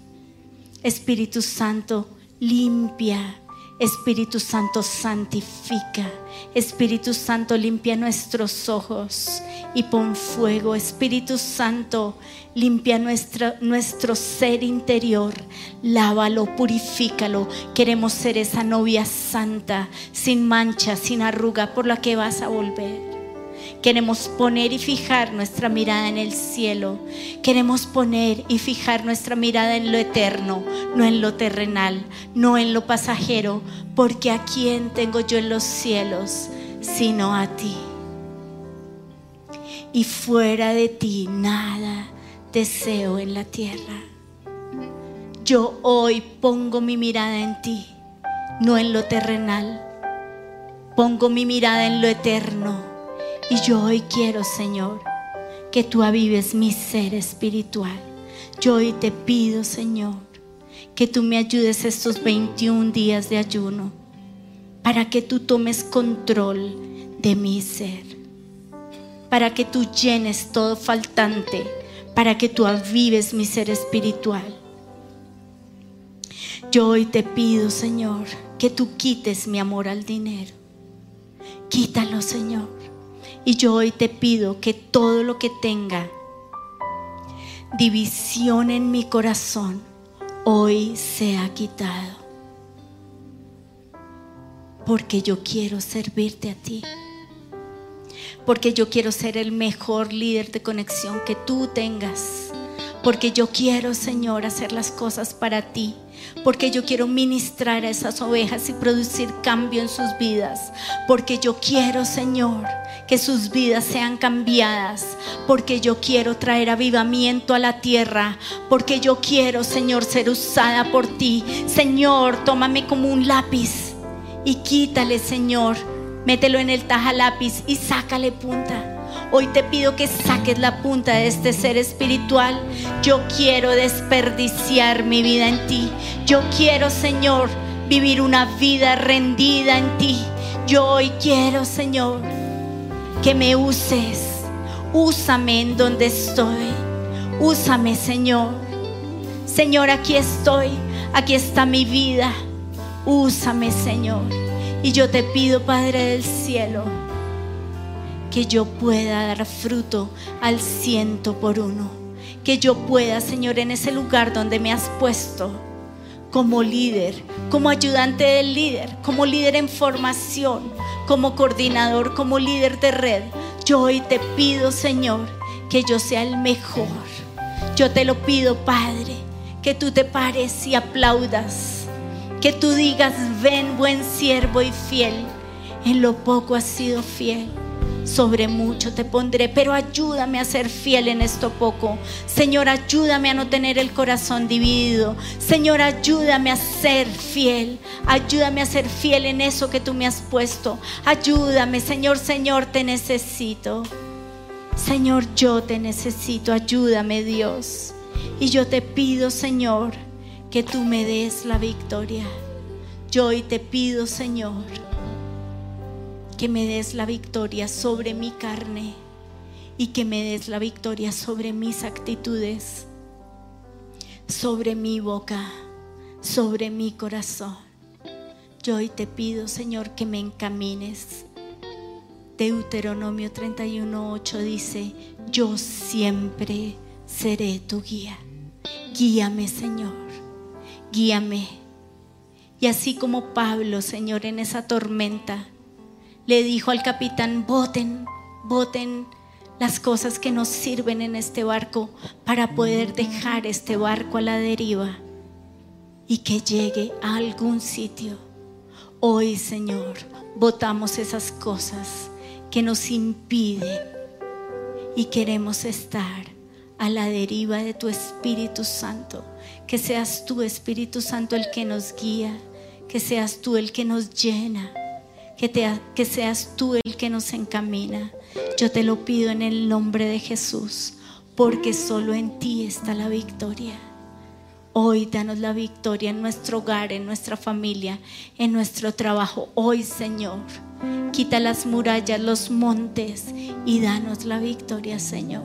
Espíritu Santo, limpia. Espíritu Santo, santifica. Espíritu Santo, limpia nuestros ojos y pon fuego. Espíritu Santo, limpia nuestra, nuestro ser interior. Lávalo, purifícalo. Queremos ser esa novia santa, sin mancha, sin arruga, por la que vas a volver. Queremos poner y fijar nuestra mirada en el cielo. Queremos poner y fijar nuestra mirada en lo eterno, no en lo terrenal, no en lo pasajero, porque a quién tengo yo en los cielos, sino a ti. Y fuera de ti nada deseo en la tierra. Yo hoy pongo mi mirada en ti, no en lo terrenal. Pongo mi mirada en lo eterno. Y yo hoy quiero, Señor, que tú avives mi ser espiritual. Yo hoy te pido, Señor, que tú me ayudes estos 21 días de ayuno para que tú tomes control de mi ser, para que tú llenes todo faltante, para que tú avives mi ser espiritual. Yo hoy te pido, Señor, que tú quites mi amor al dinero. Quítalo, Señor. Y yo hoy te pido que todo lo que tenga división en mi corazón, hoy sea quitado. Porque yo quiero servirte a ti. Porque yo quiero ser el mejor líder de conexión que tú tengas. Porque yo quiero, Señor, hacer las cosas para ti. Porque yo quiero ministrar a esas ovejas y producir cambio en sus vidas. Porque yo quiero, Señor, que sus vidas sean cambiadas. Porque yo quiero traer avivamiento a la tierra. Porque yo quiero, Señor, ser usada por ti. Señor, tómame como un lápiz y quítale, Señor. Mételo en el taja lápiz y sácale punta. Hoy te pido que saques la punta de este ser espiritual. Yo quiero desperdiciar mi vida en ti. Yo quiero, Señor, vivir una vida rendida en ti. Yo hoy quiero, Señor, que me uses. Úsame en donde estoy. Úsame, Señor. Señor, aquí estoy. Aquí está mi vida. Úsame, Señor. Y yo te pido, Padre del cielo, que yo pueda dar fruto al ciento por uno. Que yo pueda, Señor, en ese lugar donde me has puesto, como líder, como ayudante del líder, como líder en formación, como coordinador, como líder de red. Yo hoy te pido, Señor, que yo sea el mejor. Yo te lo pido, Padre, que tú te pares y aplaudas. Que tú digas, ven buen siervo y fiel. En lo poco has sido fiel. Sobre mucho te pondré, pero ayúdame a ser fiel en esto poco. Señor, ayúdame a no tener el corazón dividido. Señor, ayúdame a ser fiel. Ayúdame a ser fiel en eso que tú me has puesto. Ayúdame, Señor, Señor, te necesito. Señor, yo te necesito. Ayúdame, Dios. Y yo te pido, Señor, que tú me des la victoria. Yo hoy te pido, Señor, que me des la victoria sobre mi carne y que me des la victoria sobre mis actitudes, sobre mi boca, sobre mi corazón. Yo hoy te pido, Señor, que me encamines. Deuteronomio 31:8 dice, yo siempre seré tu guía. Guíame, Señor, guíame. Y así como Pablo, Señor, en esa tormenta, le dijo al capitán, voten, voten las cosas que nos sirven en este barco para poder dejar este barco a la deriva y que llegue a algún sitio. Hoy, Señor, votamos esas cosas que nos impiden y queremos estar a la deriva de tu Espíritu Santo. Que seas tú, Espíritu Santo, el que nos guía, que seas tú el que nos llena que, te- que seas tú el que nos encamina. Yo te lo pido en el nombre de Jesús, porque solo en ti está la victoria. Hoy danos la victoria en nuestro hogar, en nuestra familia, en nuestro trabajo. Hoy, Señor, quita las murallas, los montes y danos la victoria, Señor.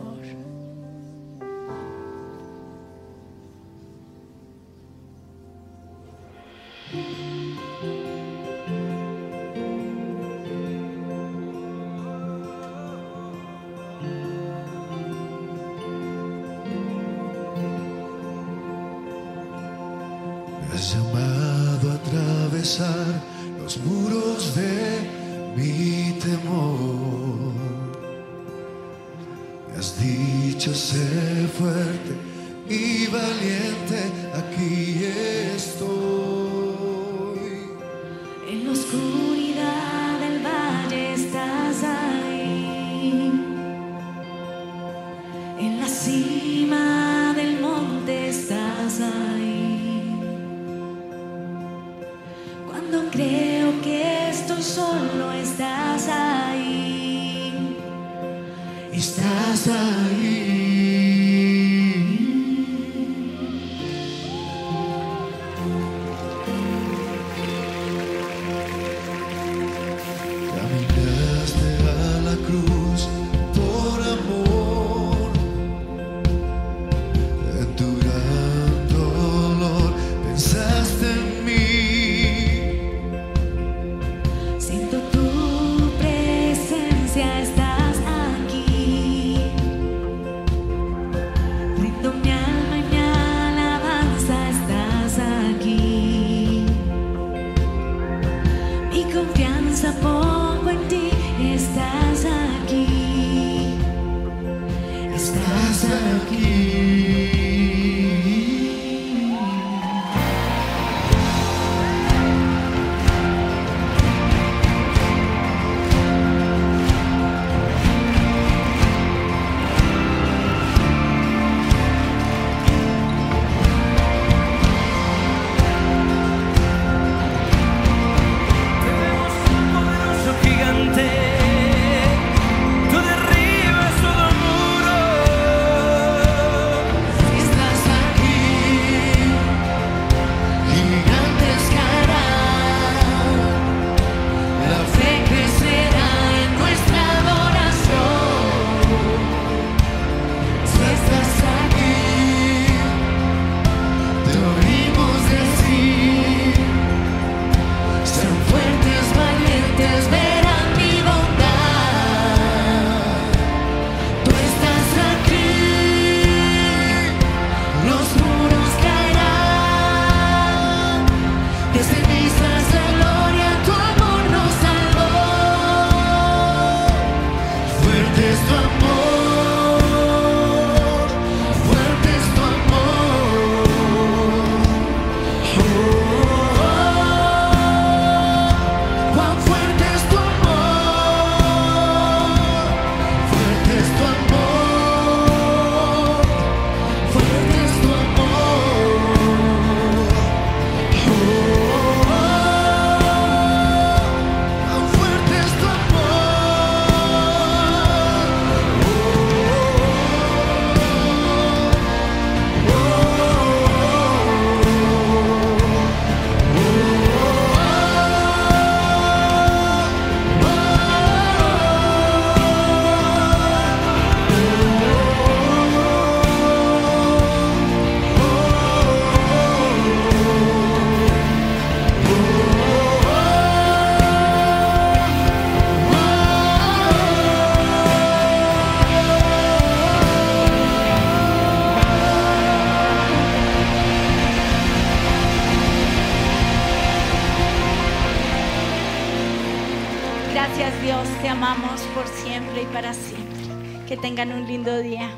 Amamos por siempre y para siempre. Que tengan un lindo día.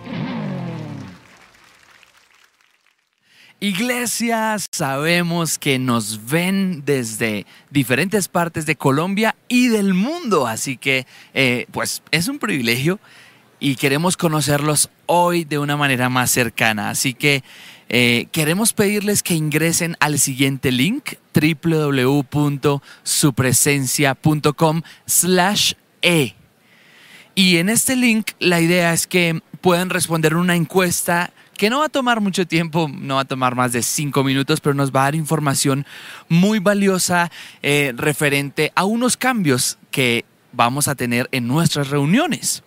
Iglesia, sabemos que nos ven desde diferentes partes de Colombia y del mundo, así que eh, pues es un privilegio y queremos conocerlos hoy de una manera más cercana. Así que eh, queremos pedirles que ingresen al siguiente link www.supresencia.com slash e. Y en este link la idea es que puedan responder una encuesta que no va a tomar mucho tiempo, no va a tomar más de cinco minutos, pero nos va a dar información muy valiosa eh, referente a unos cambios que vamos a tener en nuestras reuniones.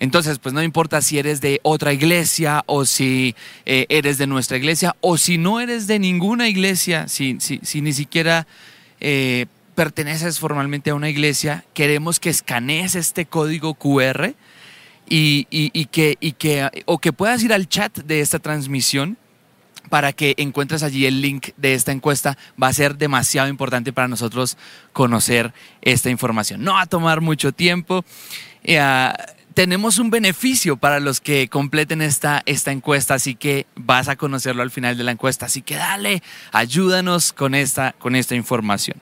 Entonces, pues no importa si eres de otra iglesia o si eh, eres de nuestra iglesia o si no eres de ninguna iglesia, si, si, ni siquiera eh, perteneces formalmente a una iglesia, queremos que escanees este código QR y, que, o que puedas ir al chat de esta transmisión para que encuentres allí el link de esta encuesta. Va a ser demasiado importante para nosotros conocer esta información. No va a tomar mucho tiempo. Eh, ah, tenemos un beneficio para los que completen esta, esta encuesta, así que vas a conocerlo al final de la encuesta. Así que dale, ayúdanos con esta, con esta información.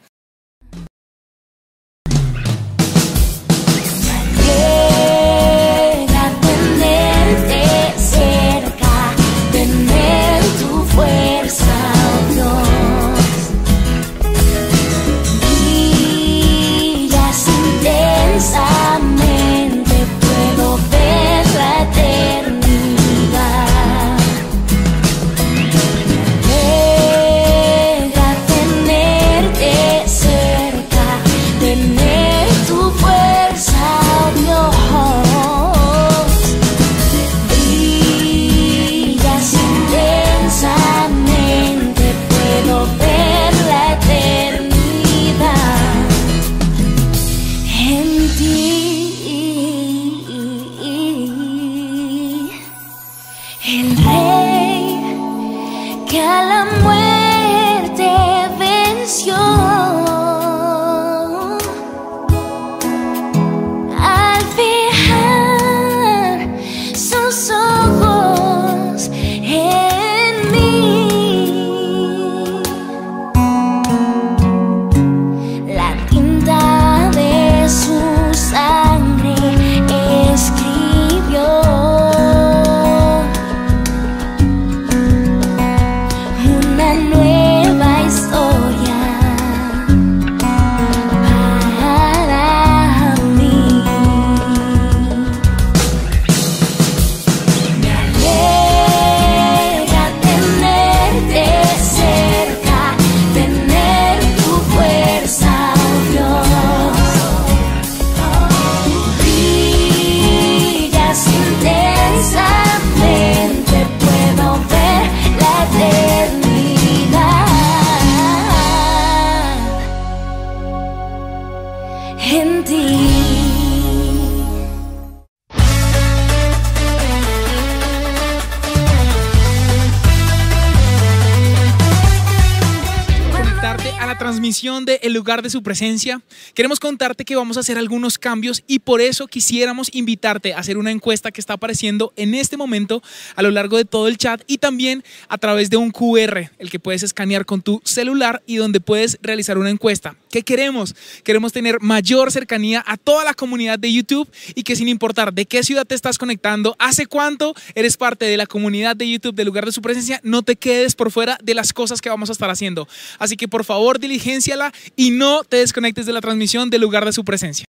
Lugar de su presencia. Queremos contarte que vamos a hacer algunos cambios y por eso quisiéramos invitarte a hacer una encuesta que está apareciendo en este momento a lo largo de todo el chat y también a través de un QR, el que puedes escanear con tu celular y donde puedes realizar una encuesta. ¿Qué queremos? Queremos tener mayor cercanía a toda la comunidad de YouTube y que sin importar de qué ciudad te estás conectando, hace cuánto eres parte de la comunidad de YouTube del lugar de su presencia, no te quedes por fuera de las cosas que vamos a estar haciendo. Así que por favor, diligénciala y no te desconectes de la transmisión del lugar de su presencia.